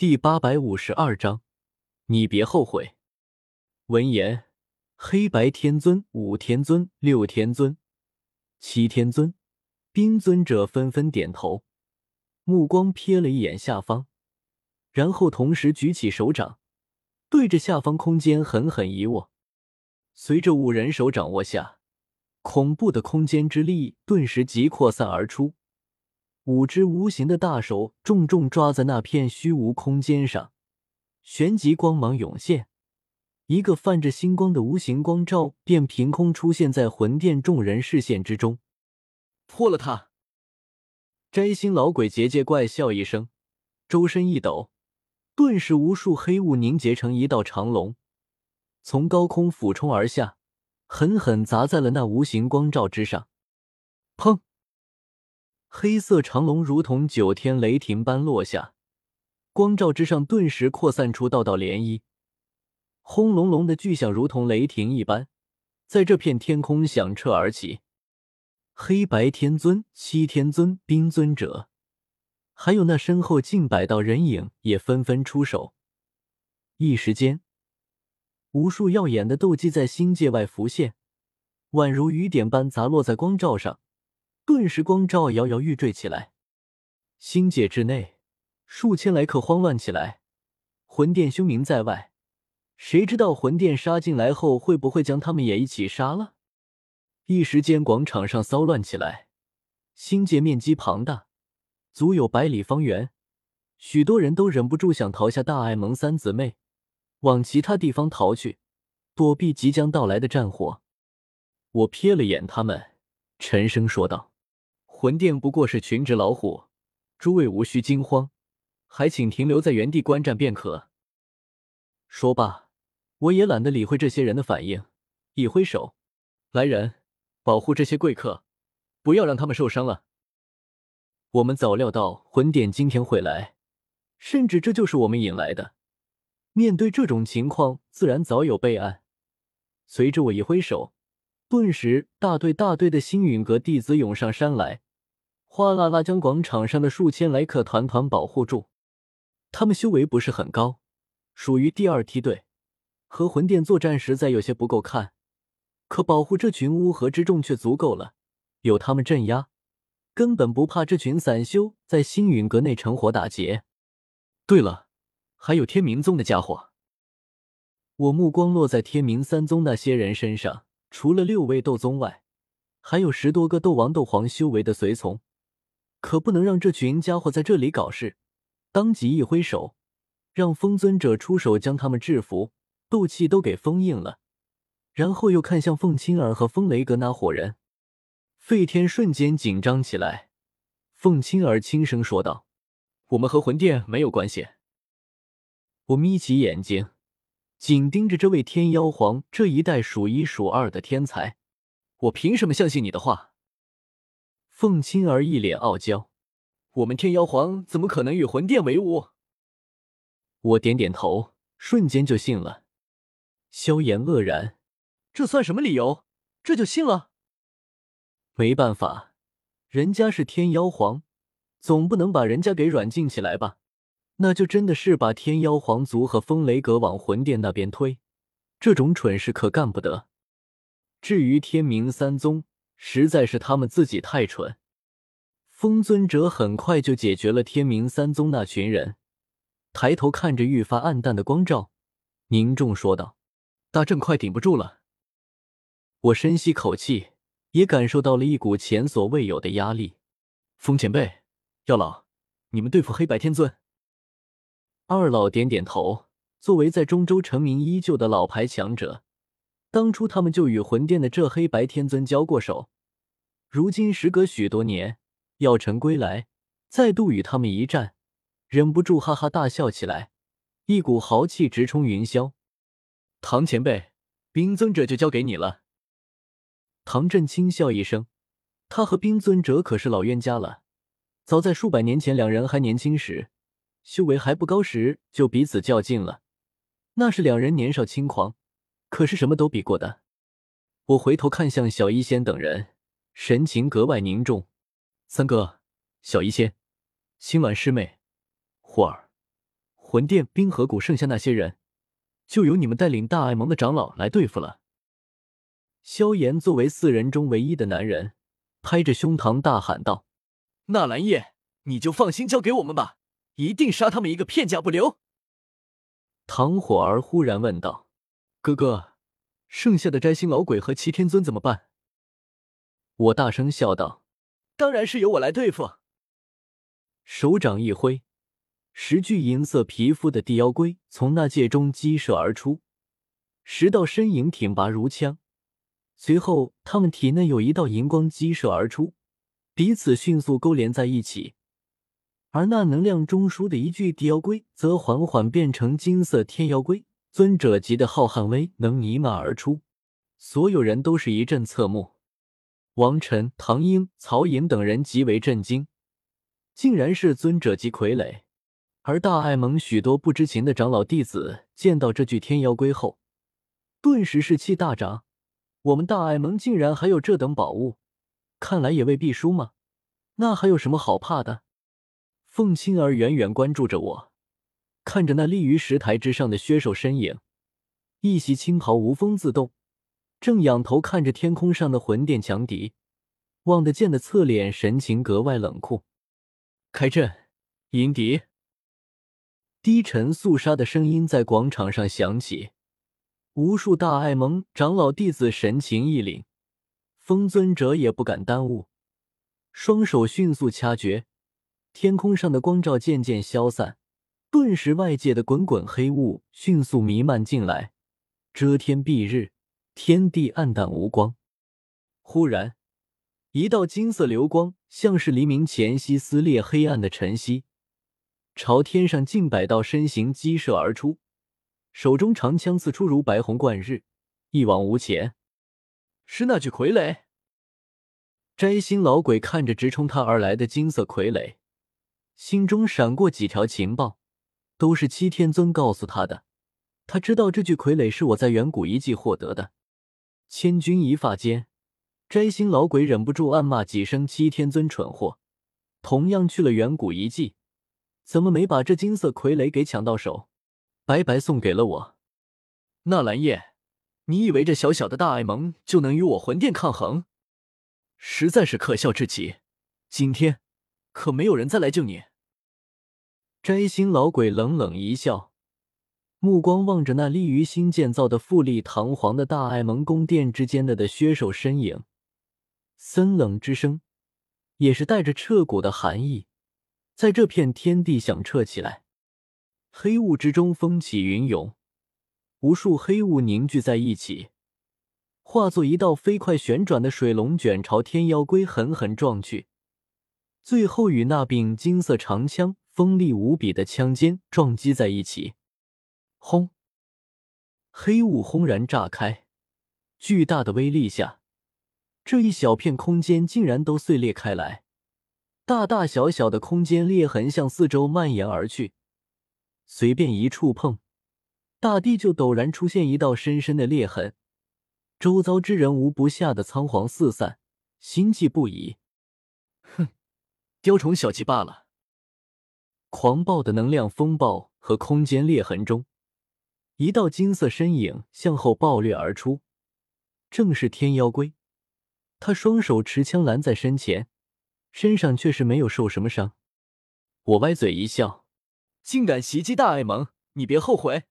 第八百五十二章，你别后悔。闻言，黑白天尊、五天尊、六天尊、七天尊、冰尊者纷纷点头，目光瞥了一眼下方，然后同时举起手掌，对着下方空间狠狠一握。随着五人手掌握下，恐怖的空间之力顿时即扩散而出。五只无形的大手重重抓在那片虚无空间上，旋即光芒涌现，一个泛着星光的无形光罩便凭空出现在魂殿众人视线之中。破了它！摘星老鬼结界怪笑一声，周身一抖，顿时无数黑雾凝结成一道长龙，从高空俯冲而下，狠狠砸在了那无形光罩之上。砰！黑色长龙如同九天雷霆般落下，光照之上顿时扩散出道道涟漪，轰隆隆的巨响如同雷霆一般，在这片天空响彻而起。黑白天尊、七天尊、冰尊者，还有那身后近百道人影也纷纷出手。一时间，无数耀眼的斗技在星界外浮现，宛如雨点般砸落在光照上。顿时，光照摇摇欲坠起来。星界之内，数千来客慌乱起来。魂殿凶名在外，谁知道魂殿杀进来后，会不会将他们也一起杀了？一时间，广场上骚乱起来。星界面积庞大，足有百里方圆，许多人都忍不住想逃下大爱盟三姊妹，往其他地方逃去，躲避即将到来的战火。我瞥了眼他们，沉声说道。魂殿不过是群只老虎，诸位无需惊慌，还请停留在原地观战便可。说罢，我也懒得理会这些人的反应，一挥手，来人，保护这些贵客，不要让他们受伤了。我们早料到魂殿今天会来，甚至这就是我们引来的。面对这种情况，自然早有备案。随着我一挥手，顿时大队大队的星陨阁弟子涌上山来。哗啦啦，将广场上的数千来客团团保护住。他们修为不是很高，属于第二梯队，和魂殿作战实在有些不够看。可保护这群乌合之众却足够了，有他们镇压，根本不怕这群散修在星陨阁内趁火打劫。对了，还有天明宗的家伙。我目光落在天明三宗那些人身上，除了六位斗宗外，还有十多个斗王、斗皇修为的随从。可不能让这群家伙在这里搞事，当即一挥手，让风尊者出手将他们制服，斗气都给封印了。然后又看向凤青儿和风雷阁那伙人，费天瞬间紧张起来。凤青儿轻声说道：“我们和魂殿没有关系。”我眯起眼睛，紧盯着这位天妖皇这一代数一数二的天才，我凭什么相信你的话？凤青儿一脸傲娇：“我们天妖皇怎么可能与魂殿为伍？”我点点头，瞬间就信了。萧炎愕然：“这算什么理由？这就信了？”没办法，人家是天妖皇，总不能把人家给软禁起来吧？那就真的是把天妖皇族和风雷阁往魂殿那边推，这种蠢事可干不得。至于天明三宗，实在是他们自己太蠢。风尊者很快就解决了天明三宗那群人，抬头看着愈发暗淡的光照，凝重说道：“大阵快顶不住了。”我深吸口气，也感受到了一股前所未有的压力。风前辈、药老，你们对付黑白天尊？二老点点头。作为在中州成名依旧的老牌强者。当初他们就与魂殿的这黑白天尊交过手，如今时隔许多年，药尘归来，再度与他们一战，忍不住哈哈大笑起来，一股豪气直冲云霄。唐前辈，冰尊者就交给你了。唐振轻笑一声，他和冰尊者可是老冤家了，早在数百年前，两人还年轻时，修为还不高时，就彼此较劲了。那是两人年少轻狂。可是什么都比过的。我回头看向小医仙等人，神情格外凝重。三哥，小医仙，青鸾师妹，霍儿，魂殿、冰河谷剩下那些人，就由你们带领大爱盟的长老来对付了。萧炎作为四人中唯一的男人，拍着胸膛大喊道：“纳兰叶，你就放心交给我们吧，一定杀他们一个片甲不留。”唐火儿忽然问道：“哥哥，剩下的摘星老鬼和齐天尊怎么办？”我大声笑道：“当然是由我来对付。”手掌一挥，十具银色皮肤的地妖龟从那界中激射而出，十道身影挺拔如枪。随后，他们体内有一道银光激射而出，彼此迅速勾连在一起。而那能量中枢的一具地妖龟，则缓缓变成金色天妖龟，尊者级的浩瀚威能弥漫而出。所有人都是一阵侧目，王晨、唐英、曹颖等人极为震惊，竟然是尊者级傀儡。而大爱盟许多不知情的长老弟子见到这具天妖龟后，顿时士气大涨。我们大爱盟竟然还有这等宝物，看来也未必输嘛。那还有什么好怕的？凤青儿远远关注着我，看着那立于石台之上的削手身影，一袭青袍无风自动，正仰头看着天空上的魂殿强敌，望得见的侧脸神情格外冷酷。开阵，迎敌！低沉肃杀的声音在广场上响起。无数大爱盟长老弟子神情一凛，风尊者也不敢耽误，双手迅速掐诀，天空上的光照渐渐消散，顿时外界的滚滚黑雾迅速弥漫进来，遮天蔽日，天地暗淡无光。忽然，一道金色流光，像是黎明前夕撕裂黑暗的晨曦，朝天上近百道身形激射而出。手中长枪刺出，如白虹贯日，一往无前。是那具傀儡。摘星老鬼看着直冲他而来的金色傀儡，心中闪过几条情报，都是七天尊告诉他的。他知道这具傀儡是我在远古遗迹获得的。千钧一发间，摘星老鬼忍不住暗骂几声：“七天尊蠢货！同样去了远古遗迹，怎么没把这金色傀儡给抢到手？”白白送给了我，纳兰叶，你以为这小小的大爱盟就能与我魂殿抗衡？实在是可笑至极！今天可没有人再来救你。摘星老鬼冷冷一笑，目光望着那立于新建造的富丽堂皇的大爱盟宫殿之间的的削手身影，森冷之声也是带着彻骨的寒意，在这片天地响彻起来。黑雾之中，风起云涌，无数黑雾凝聚在一起，化作一道飞快旋转的水龙卷，朝天妖龟狠狠撞去。最后与那柄金色长枪锋利无比的枪尖撞击在一起。轰！黑雾轰然炸开，巨大的威力下，这一小片空间竟然都碎裂开来，大大小小的空间裂痕向四周蔓延而去。随便一触碰，大地就陡然出现一道深深的裂痕，周遭之人无不吓得仓皇四散，心悸不已。哼，雕虫小技罢了！狂暴的能量风暴和空间裂痕中，一道金色身影向后暴掠而出，正是天妖龟。他双手持枪拦在身前，身上却是没有受什么伤。我歪嘴一笑。竟敢袭击大爱盟，你别后悔！